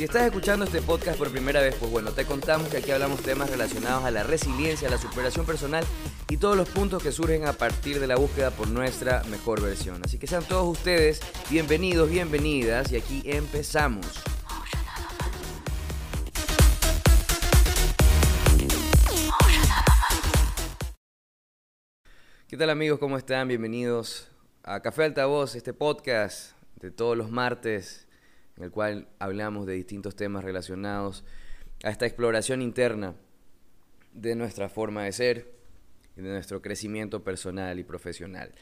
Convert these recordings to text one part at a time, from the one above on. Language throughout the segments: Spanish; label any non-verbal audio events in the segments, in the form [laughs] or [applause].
Si estás escuchando este podcast por primera vez, pues bueno, te contamos que aquí hablamos temas relacionados a la resiliencia, a la superación personal y todos los puntos que surgen a partir de la búsqueda por nuestra mejor versión. Así que sean todos ustedes bienvenidos, bienvenidas y aquí empezamos. ¿Qué tal amigos? ¿Cómo están? Bienvenidos a Café Altavoz, este podcast de todos los martes en el cual hablamos de distintos temas relacionados a esta exploración interna de nuestra forma de ser y de nuestro crecimiento personal y profesional.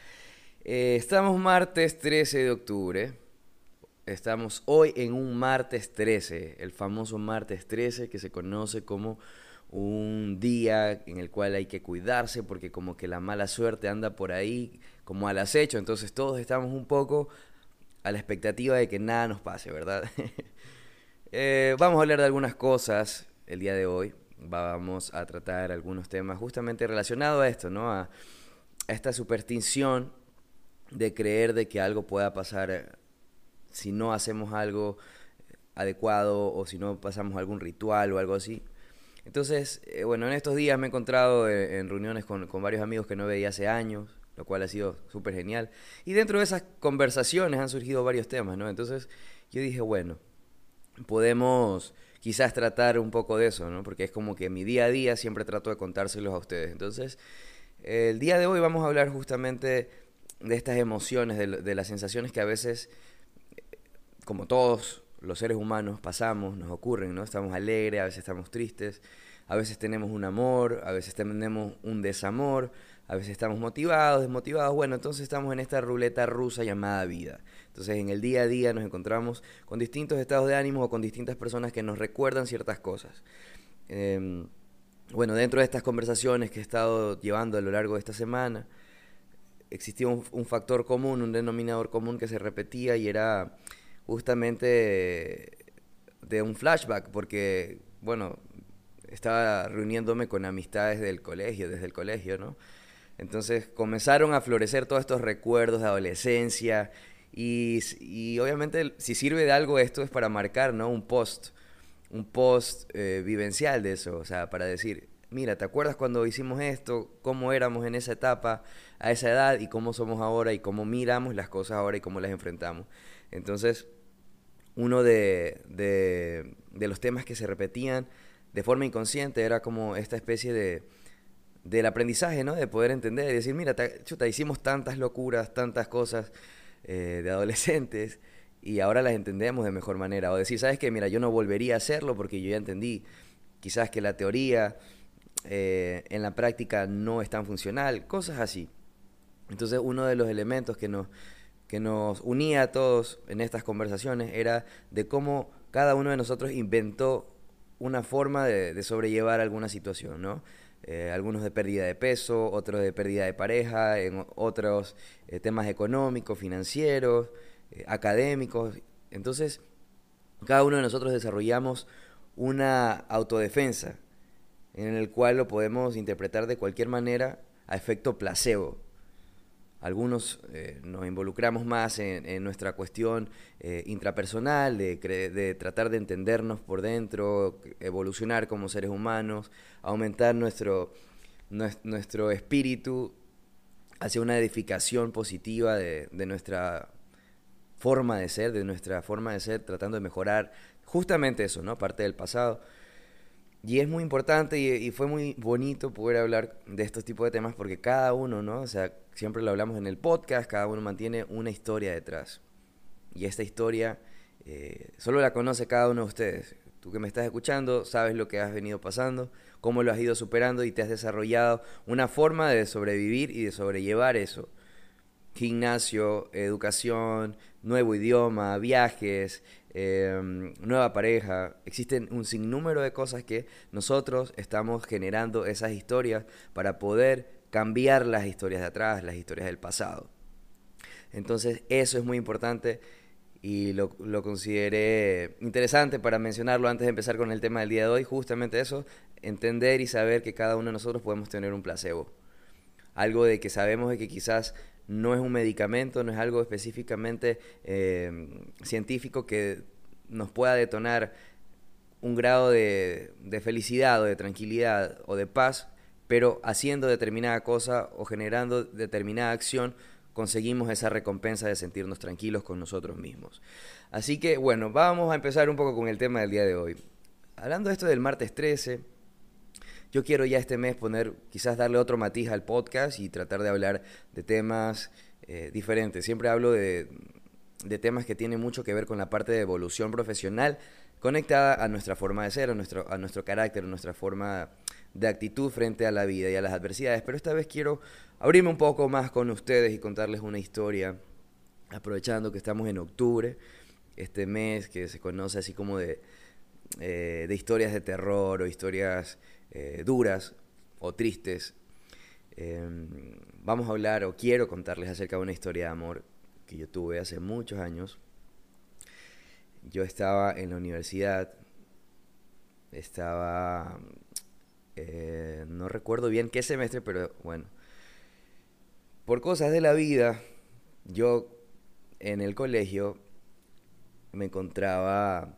Eh, estamos martes 13 de octubre. Estamos hoy en un martes 13, el famoso martes 13 que se conoce como un día en el cual hay que cuidarse porque como que la mala suerte anda por ahí como al acecho, entonces todos estamos un poco a la expectativa de que nada nos pase, ¿verdad? [laughs] Eh, vamos a hablar de algunas cosas el día de hoy, vamos a tratar algunos temas justamente relacionados a esto, ¿no? A, esta superstición de creer de que algo pueda pasar eh, si no hacemos algo adecuado o si no pasamos algún ritual o algo así. Entonces, eh, bueno, en estos días me he encontrado en reuniones con, varios amigos que no veía hace años, lo cual ha sido súper genial. Y dentro de esas conversaciones han surgido varios temas, ¿no? Entonces yo dije, bueno, podemos quizás tratar un poco de eso, ¿no? Porque es como que mi día a día siempre trato de contárselos a ustedes. Entonces, el día de hoy vamos a hablar justamente de estas emociones, de, de las sensaciones que a veces, como todos los seres humanos pasamos, nos ocurren, ¿no? Estamos alegres, a veces estamos tristes, a veces tenemos un amor, a veces tenemos un desamor, a veces estamos motivados, desmotivados. Bueno, entonces estamos en esta ruleta rusa llamada vida. Entonces en el día a día nos encontramos con distintos estados de ánimo o con distintas personas que nos recuerdan ciertas cosas. Eh, bueno, dentro de estas conversaciones que he estado llevando a lo largo de esta semana, existía un, un factor común, un denominador común que se repetía y era justamente de un flashback, porque, bueno, estaba reuniéndome con amistades del colegio, desde el colegio, ¿no? Entonces comenzaron a florecer todos estos recuerdos de adolescencia y, obviamente si sirve de algo esto es para marcar, ¿no? Un post, un post eh, vivencial de eso, o sea, para decir, mira, ¿te acuerdas cuando hicimos esto? ¿Cómo éramos en esa etapa, a esa edad y cómo somos ahora y cómo miramos las cosas ahora y cómo las enfrentamos? Entonces, uno de, los temas que se repetían de forma inconsciente era como esta especie de del aprendizaje, ¿no? De poder entender y decir, mira, chuta, hicimos tantas locuras, tantas cosas eh, de adolescentes y ahora las entendemos de mejor manera. O decir, ¿sabes qué? Mira, yo no volvería a hacerlo porque yo ya entendí quizás que la teoría eh, en la práctica no es tan funcional, cosas así. Entonces, uno de los elementos que nos que nos unía a todos en estas conversaciones era de cómo cada uno de nosotros inventó una forma de, de sobrellevar alguna situación, ¿no? Eh, algunos de pérdida de peso, otros de pérdida de pareja, en otros eh, temas económicos, financieros, eh, académicos. Entonces, cada uno de nosotros desarrollamos una autodefensa en el cual lo podemos interpretar de cualquier manera a efecto placebo. Algunos eh, nos involucramos más en, nuestra cuestión eh, intrapersonal, de, de, tratar de entendernos por dentro, evolucionar como seres humanos, aumentar nuestro, nuestro espíritu hacia una edificación positiva de, de nuestra forma de ser, de nuestra forma de ser, tratando de mejorar justamente eso, ¿no? Parte del pasado. Y es muy importante y, y, fue muy bonito poder hablar de estos tipos de temas porque cada uno, ¿no? O sea, siempre lo hablamos en el podcast, cada uno mantiene una historia detrás. Y esta historia eh, solo la conoce cada uno de ustedes. Tú que me estás escuchando, sabes lo que has venido pasando, cómo lo has ido superando y te has desarrollado una forma de sobrevivir y de sobrellevar eso. Gimnasio, educación, nuevo idioma, viajes, em, nueva pareja. Existen un sinnúmero de cosas que nosotros estamos generando esas historias para poder cambiar las historias de atrás, las historias del pasado. Entonces eso es muy importante y lo, consideré interesante para mencionarlo antes de empezar con el tema del día de hoy, justamente eso, entender y saber que cada uno de nosotros podemos tener un placebo. Algo de que sabemos de que quizás no es un medicamento, no es algo específicamente eh, científico que nos pueda detonar un grado de, de felicidad o de tranquilidad o de paz, pero haciendo determinada cosa o generando determinada acción conseguimos esa recompensa de sentirnos tranquilos con nosotros mismos. Así que bueno, vamos a empezar un poco con el tema del día de hoy. Hablando de esto del martes 13, yo quiero ya este mes poner, quizás darle otro matiz al podcast y tratar de hablar de temas eh, diferentes. Siempre hablo de, de temas que tienen mucho que ver con la parte de evolución profesional conectada a nuestra forma de ser, a nuestro, a nuestro carácter, a nuestra forma de actitud frente a la vida y a las adversidades. Pero esta vez quiero abrirme un poco más con ustedes y contarles una historia, aprovechando que estamos en octubre, este mes que se conoce así como de, eh, de historias de terror o historias eh, duras o tristes. Em, vamos a hablar o quiero contarles acerca de una historia de amor que yo tuve hace muchos años. Yo estaba en la universidad, estaba, eh, no recuerdo bien qué semestre, pero bueno, por cosas de la vida, yo en el colegio me encontraba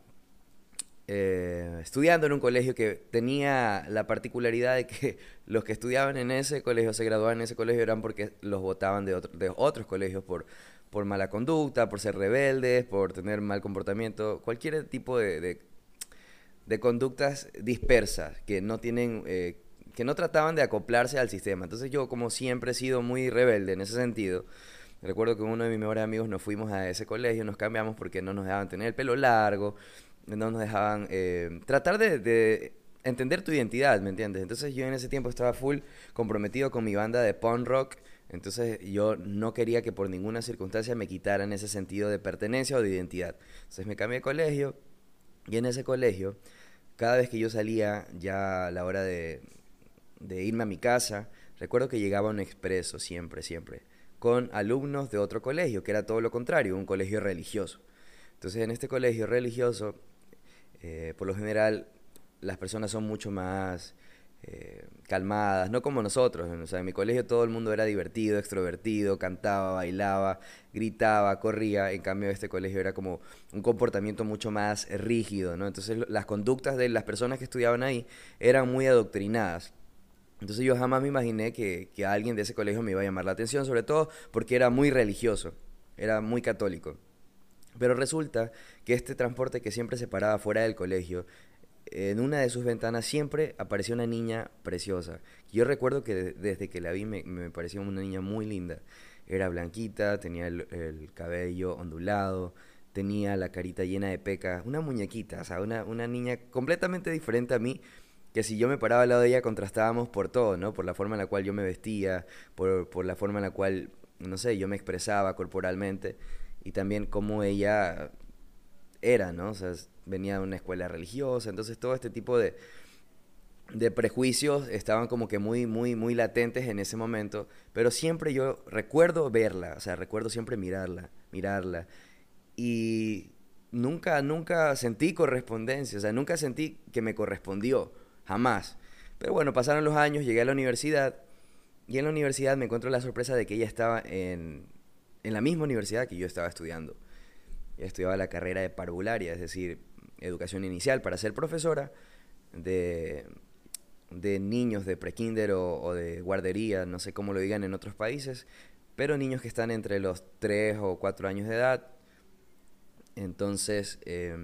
eh, estudiando en un colegio que tenía la particularidad de que [laughs] los que estudiaban en ese colegio, se graduaban en ese colegio, eran porque los votaban de, otros colegios por, por mala conducta, por ser rebeldes, por tener mal comportamiento, cualquier tipo de, conductas dispersas que no tienen... Eh, que no trataban de acoplarse al sistema. Entonces yo como siempre he sido muy rebelde en ese sentido. Recuerdo que uno de mis mejores amigos nos fuimos a ese colegio, nos cambiamos porque no nos dejaban tener el pelo largo, no nos dejaban eh, tratar de, entender tu identidad, ¿me entiendes? Entonces yo en ese tiempo estaba full comprometido con mi banda de punk rock, entonces yo no quería que por ninguna circunstancia me quitaran ese sentido de pertenencia o de identidad. Entonces me cambié de colegio y en ese colegio, cada vez que yo salía ya a la hora de, irme a mi casa, recuerdo que llegaba un expreso siempre, siempre, con alumnos de otro colegio, que era todo lo contrario, un colegio religioso. Entonces en este colegio religioso, eh, por lo general, las personas son mucho más eh, calmadas, no como nosotros. En mi colegio todo el mundo era divertido, extrovertido, cantaba, bailaba, gritaba, corría. En cambio, este colegio era como un comportamiento mucho más rígido, ¿no? Entonces las conductas de las personas que estudiaban ahí eran muy adoctrinadas. Entonces yo jamás me imaginé que, que alguien de ese colegio me iba a llamar la atención, sobre todo porque era muy religioso, era muy católico. Pero resulta que este transporte que siempre se paraba fuera del colegio, en una de sus ventanas siempre apareció una niña preciosa. Yo recuerdo que desde que la vi me, me, pareció una niña muy linda. Era blanquita, tenía el, el, cabello ondulado, tenía la carita llena de pecas, una muñequita, o sea, una, una niña completamente diferente a mí, que si yo me paraba al lado de ella contrastábamos por todo, ¿no? Por la forma en la cual yo me vestía, por, por la forma en la cual, no sé, yo me expresaba corporalmente y también cómo ella era, ¿no? O sea, venía de una escuela religiosa, entonces todo este tipo de, de prejuicios estaban como que muy, muy, muy latentes en ese momento, pero siempre yo recuerdo verla, o sea, recuerdo siempre mirarla, mirarla, y nunca, nunca sentí correspondencia, o sea, nunca sentí que me correspondió jamás. Pero bueno, pasaron los años, llegué a la universidad y en la universidad me encontré la sorpresa de que ella estaba en, en la misma universidad que yo estaba estudiando. Estudiaba la carrera de parvularia, es decir, educación inicial para ser profesora de, de niños de prekinder o, o, de guardería, no sé cómo lo digan en otros países, pero niños que están entre los 3 o 4 años de edad. Entonces, eh,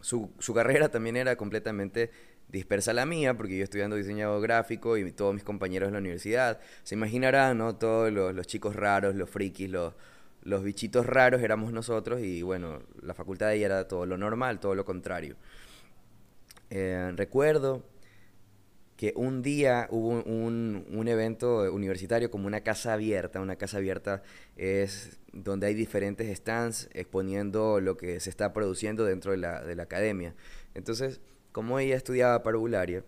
su, su carrera también era completamente dispersa la mía, porque yo estudiando diseño gráfico y todos mis compañeros de la universidad, se imaginarán, ¿no? Todos los chicos raros, los frikis, los, los bichitos raros éramos nosotros y bueno, la facultad de ella era todo lo normal, todo lo contrario. Eh, recuerdo que un día hubo un, un, evento universitario como una casa abierta. Una casa abierta es donde hay diferentes stands exponiendo lo que se está produciendo dentro de la, de la academia. Entonces, como ella estudiaba parvularia,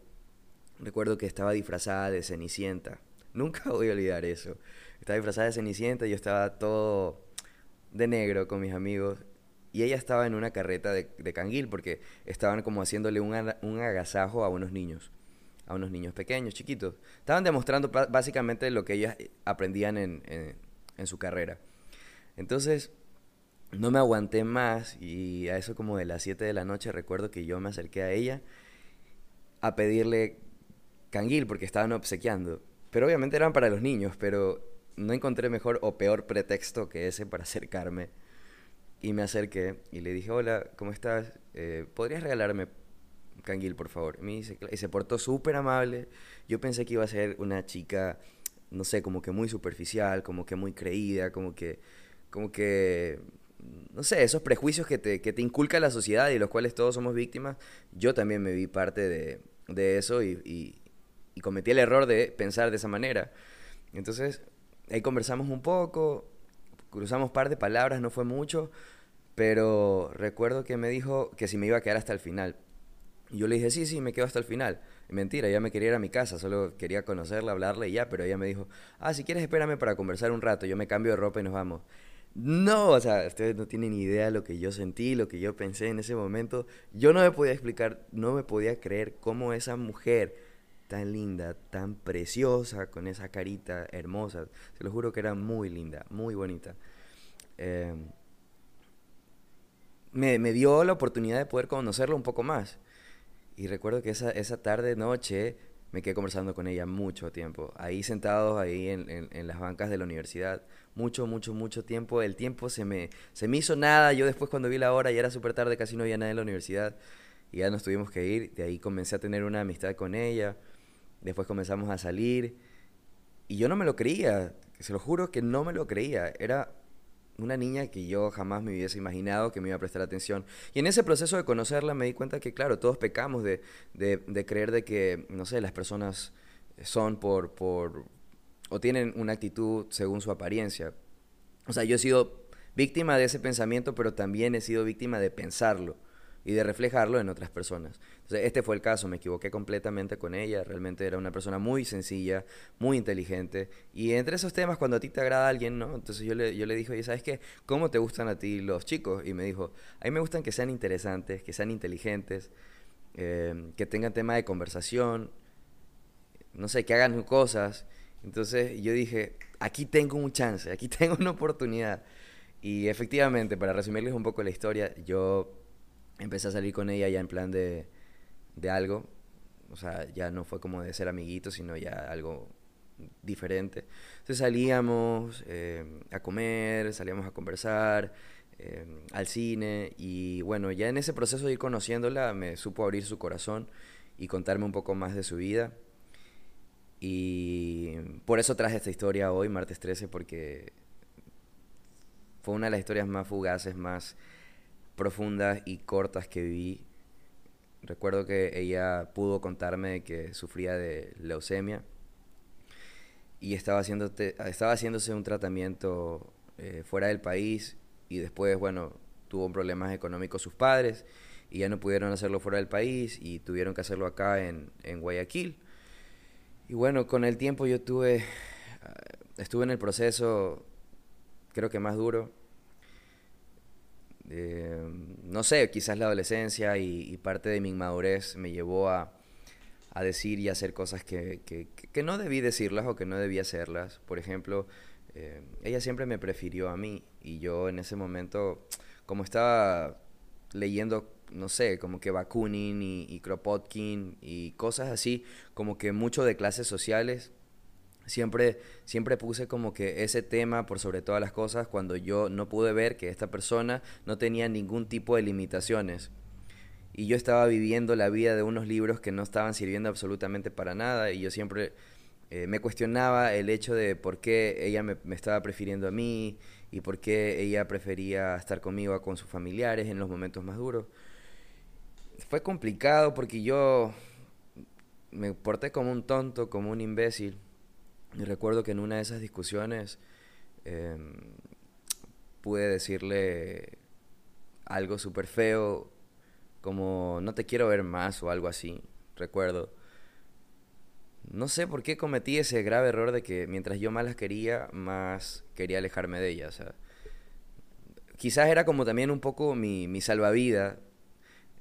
recuerdo que estaba disfrazada de Cenicienta. Nunca voy a olvidar eso. Estaba disfrazada de Cenicienta, y yo estaba todo de negro con mis amigos y ella estaba en una carreta de, canguil porque estaban como haciéndole un, un, agasajo a unos niños, a unos niños pequeños, chiquitos. Estaban demostrando básicamente lo que ellas aprendían en, en, su carrera. Entonces, no me aguanté más y a eso como de las 7 de la noche recuerdo que yo me acerqué a ella a pedirle canguil porque estaban obsequiando. Pero obviamente eran para los niños, pero no encontré mejor o peor pretexto que ese para acercarme y me acerqué y le dije, hola, ¿cómo estás? Eh, ¿Podrías regalarme canguil, por favor? Y, y se portó súper amable. Yo pensé que iba a ser una chica, no sé, como que muy superficial, como que muy creída, como que, como que, no sé, esos prejuicios que te, que te inculca la sociedad y los cuales todos somos víctimas. Yo también me vi parte de, de eso y, y cometí el error de pensar de esa manera. Entonces, ahí conversamos un poco, cruzamos par de palabras, no fue mucho, pero recuerdo que me dijo que si me iba a quedar hasta el final. Y yo le dije, sí, sí, me quedo hasta el final. mentira, ella me quería ir a mi casa, solo quería conocerla, hablarle y ya, pero ella me dijo, ah, si quieres espérame para conversar un rato, yo me cambio de ropa y nos vamos. No, o sea, ustedes no tienen ni idea lo que yo sentí, lo que yo pensé en ese momento. Yo no me podía explicar, no me podía creer cómo esa mujer tan linda, tan preciosa, con esa carita hermosa, se lo juro que era muy linda, muy bonita. Eh, me, me, dio la oportunidad de poder conocerla un poco más. Y recuerdo que esa, esa tarde, noche, me quedé conversando con ella mucho tiempo. Ahí sentados, ahí en, en, las bancas de la universidad. Mucho, mucho, mucho tiempo. El tiempo se me, se me hizo nada. Yo después cuando vi la hora, ya era súper tarde, casi no había nada en la universidad. Y ya nos tuvimos que ir. De ahí comencé a tener una amistad con ella. Después comenzamos a salir. Y yo no me lo creía. Se lo juro que no me lo creía. Era una niña que yo jamás me hubiese imaginado que me iba a prestar atención. Y en ese proceso de conocerla me di cuenta que, claro, todos pecamos de, de, creer de que, no sé, las personas son por, por, o tienen una actitud según su apariencia. O sea, yo he sido víctima de ese pensamiento, pero también he sido víctima de pensarlo y de reflejarlo en otras personas. Entonces, este fue el caso, me equivoqué completamente con ella, realmente era una persona muy sencilla, muy inteligente, y entre esos temas, cuando a ti te agrada alguien, ¿no? Entonces yo le, yo le dije, oye, ¿sabes qué? ¿Cómo te gustan a ti los chicos? Y me dijo, a mí me gustan que sean interesantes, que sean inteligentes, eh, que tengan tema de conversación, no sé, que hagan cosas. Entonces yo dije, aquí tengo un chance, aquí [laughs] tengo una oportunidad. Y efectivamente, para resumirles un poco la historia, yo empecé a salir con ella ya en plan de, de algo. O sea, ya no fue como de ser amiguitos, sino ya algo diferente. Entonces salíamos eh, a comer, salíamos a conversar, eh, al cine y bueno, ya en ese proceso de ir conociéndola me supo abrir su corazón y contarme un poco más de su vida. Y por eso traje esta historia hoy, martes 13, porque fue una de las historias más fugaces, más profundas y cortas que viví. Recuerdo que ella pudo contarme que sufría de leucemia y estaba, estaba haciéndose un tratamiento eh, fuera del país y después, bueno, tuvo problemas económicos sus padres y ya no pudieron hacerlo fuera del país y tuvieron que hacerlo acá en, en Guayaquil. Y bueno, con el tiempo yo tuve, ah, estuve en el proceso, creo que más duro, eh, no sé, quizás la adolescencia y, parte de mi inmadurez me llevó a, decir y hacer cosas que, no debí decirlas o que no debía hacerlas. Por ejemplo, eh, ella siempre me prefirió a mí y yo en ese momento, como estaba leyendo, no sé, como que Bakunin y, y Kropotkin y cosas así, como que mucho de clases sociales, Siempre, siempre puse como que ese tema por sobre todas las cosas cuando yo no pude ver que esta persona no tenía ningún tipo de limitaciones. Y yo estaba viviendo la vida de unos libros que no estaban sirviendo absolutamente para nada y yo siempre eh, me cuestionaba el hecho de por qué ella me, me, estaba prefiriendo a mí y por qué ella prefería estar conmigo con sus familiares en los momentos más duros. Fue complicado porque yo me porté como un tonto, como un imbécil. Y recuerdo que en una de esas discusiones em, pude decirle algo súper feo, como no te quiero ver más o algo así, recuerdo. No sé por qué cometí ese grave error de que mientras yo más las quería, más quería alejarme de ellas. quizás era como también un poco mi, mi salvavidas.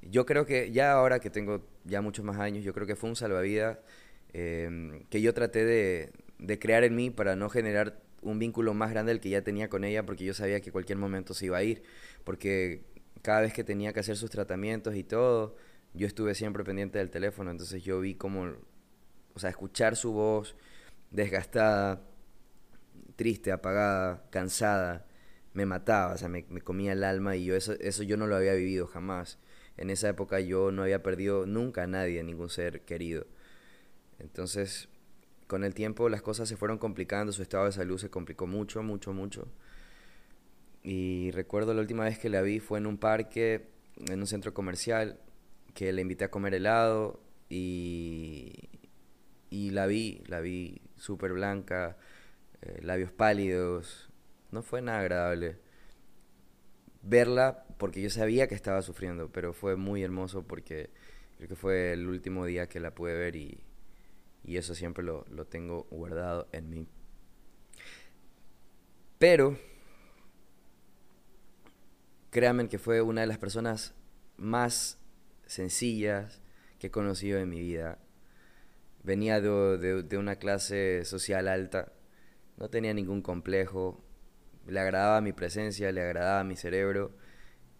Yo creo que ya ahora que tengo ya muchos más años, yo creo que fue un salvavidas em, que yo traté de, de crear en mí para no generar un vínculo más grande del que ya tenía con ella porque yo sabía que cualquier momento se iba a ir. Porque cada vez que tenía que hacer sus tratamientos y todo, yo estuve siempre pendiente del teléfono. Entonces yo vi como, o sea, escuchar su voz desgastada, triste, apagada, cansada, me mataba, o sea, me, me comía el alma y yo eso, eso yo no lo había vivido jamás. En esa época yo no había perdido nunca a nadie, ningún ser querido. Entonces con el tiempo las cosas se fueron complicando, su estado de salud se complicó mucho, mucho, mucho. Y recuerdo la última vez que la vi fue en un parque, en un centro comercial, que le invité a comer helado y, y la vi, la vi súper blanca, eh, labios pálidos, no fue nada agradable verla porque yo sabía que estaba sufriendo, pero fue muy hermoso porque creo que fue el último día que la pude ver y, y eso siempre lo, tengo guardado en mí. Pero, créanme que fue una de las personas más sencillas que he conocido en mi vida. Venía de, de, una clase social alta, no tenía ningún complejo, le agradaba mi presencia, le agradaba mi cerebro,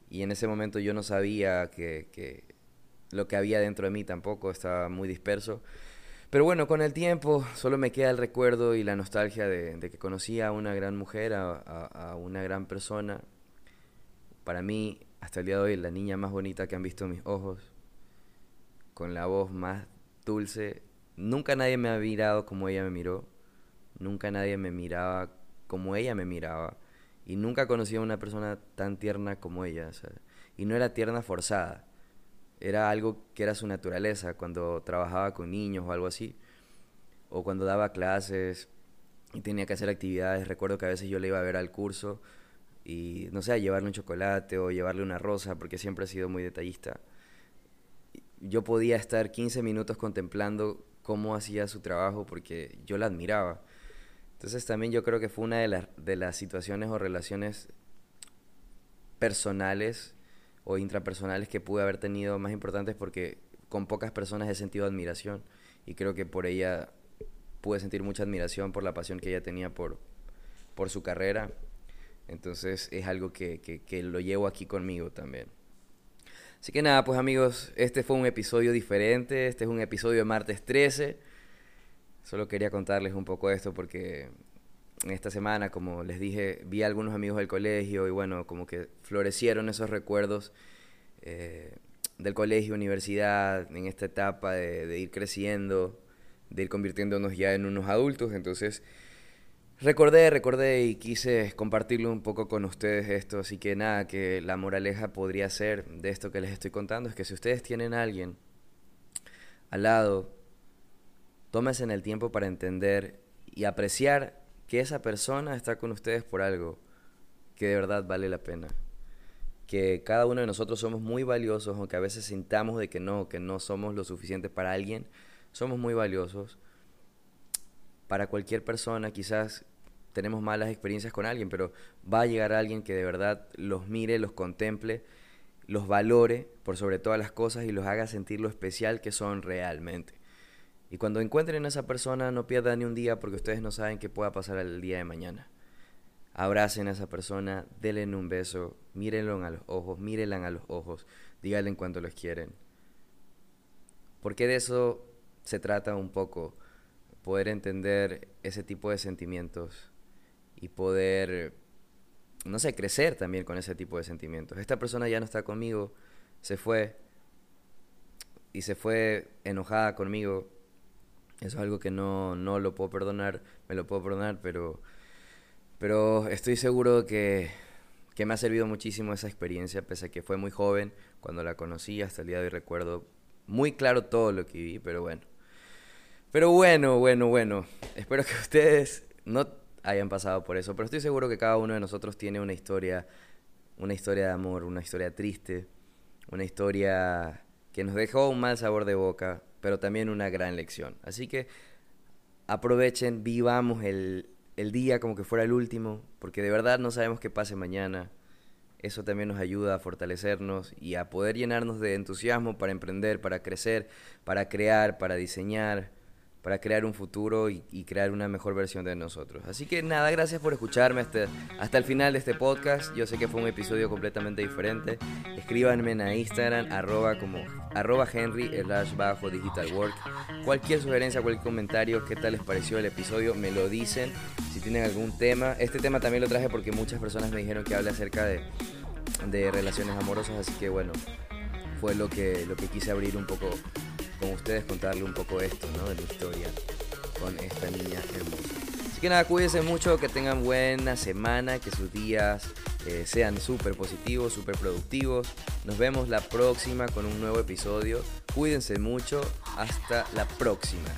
y en ese momento yo no sabía que, que lo que había dentro de mí tampoco, estaba muy disperso. Pero bueno, con el tiempo solo me queda el recuerdo y la nostalgia de, que conocí a una gran mujer, a, una gran persona. Para mí, hasta el día de hoy, la niña más bonita que han visto mis ojos, con la voz más dulce. Nunca nadie me ha mirado como ella me miró. Nunca nadie me miraba como ella me miraba. Y nunca conocí a una persona tan tierna como ella. Y no era tierna forzada era algo que era su naturaleza cuando trabajaba con niños o algo así, o cuando daba clases y tenía que hacer actividades. Recuerdo que a veces yo le iba a ver al curso y, no sé, a llevarle un chocolate o llevarle una rosa, porque siempre he sido muy detallista. Yo podía estar 15 minutos contemplando cómo hacía su trabajo porque yo la admiraba. Entonces también yo creo que fue una de, las de las situaciones o relaciones personales o intrapersonales que pude haber tenido más importantes porque con pocas personas he sentido admiración y creo que por ella pude sentir mucha admiración por la pasión que ella tenía por, por su carrera. Entonces es algo que, que, lo llevo aquí conmigo también. Así que nada, pues amigos, este fue un episodio diferente, este es un episodio de martes 13. Solo quería contarles un poco esto porque esta semana, como les dije, vi a algunos amigos del colegio y bueno, como que florecieron esos recuerdos eh, del colegio, universidad, en esta etapa de, ir creciendo, de ir convirtiéndonos ya en unos adultos. Entonces, recordé, recordé y quise compartirlo un poco con ustedes esto. Así que nada, que la moraleja podría ser de esto que les estoy contando, es que si ustedes tienen a alguien al lado, tómense en el tiempo para entender y apreciar que esa persona está con ustedes por algo que de verdad vale la pena. Que cada uno de nosotros somos muy valiosos, aunque a veces sintamos de que no, que no somos lo suficiente para alguien, somos muy valiosos. Para cualquier persona quizás tenemos malas experiencias con alguien, pero va a llegar alguien que de verdad los mire, los contemple, los valore por sobre todas las cosas y los haga sentir lo especial que son realmente. Y cuando encuentren a esa persona, no pierdan ni un día porque ustedes no saben qué pueda pasar el día de mañana. Abracen a esa persona, denle un beso, mírenlo a los ojos, mírenla a los ojos, díganle en cuanto los quieren. Porque de eso se trata un poco, poder entender ese tipo de sentimientos y poder, no sé, crecer también con ese tipo de sentimientos. Esta persona ya no está conmigo, se fue y se fue enojada conmigo es algo que no, no lo puedo perdonar, me lo puedo perdonar, pero, pero estoy seguro que, que me ha servido muchísimo esa experiencia, pese a que fue muy joven cuando la conocí, hasta el día de hoy recuerdo muy claro todo lo que viví, pero bueno. Pero bueno, bueno, bueno. Espero que [laughs] ustedes no hayan pasado por eso, pero estoy seguro que cada uno de nosotros tiene una historia, una historia de amor, una historia triste, una historia que nos dejó un mal sabor de boca, pero también una gran lección. Así que aprovechen, vivamos el, el día como que fuera el último, porque de verdad no sabemos qué pase mañana. Eso también nos ayuda a fortalecernos y a poder llenarnos de entusiasmo para emprender, para crecer, para crear, para diseñar para crear un futuro y, crear una mejor versión de nosotros. Así que nada, gracias por escucharme hasta, el final de este podcast. Yo sé que fue un episodio completamente diferente. Escríbanme en Instagram, arroba como arroba Henry bajo digital work. Cualquier sugerencia, cualquier comentario, qué tal les pareció el episodio, me lo dicen. Si tienen algún tema, este tema también lo traje porque muchas personas me dijeron que hable acerca de, de relaciones amorosas, así que bueno, fue lo que, lo que quise abrir un poco con ustedes, contarle un poco esto, ¿no? De la historia con esta niña hermosa. Así que nada, cuídense mucho, que tengan buena semana, que sus días eh, sean súper positivos, súper productivos. Nos vemos la próxima con un nuevo episodio. Cuídense mucho, hasta la próxima.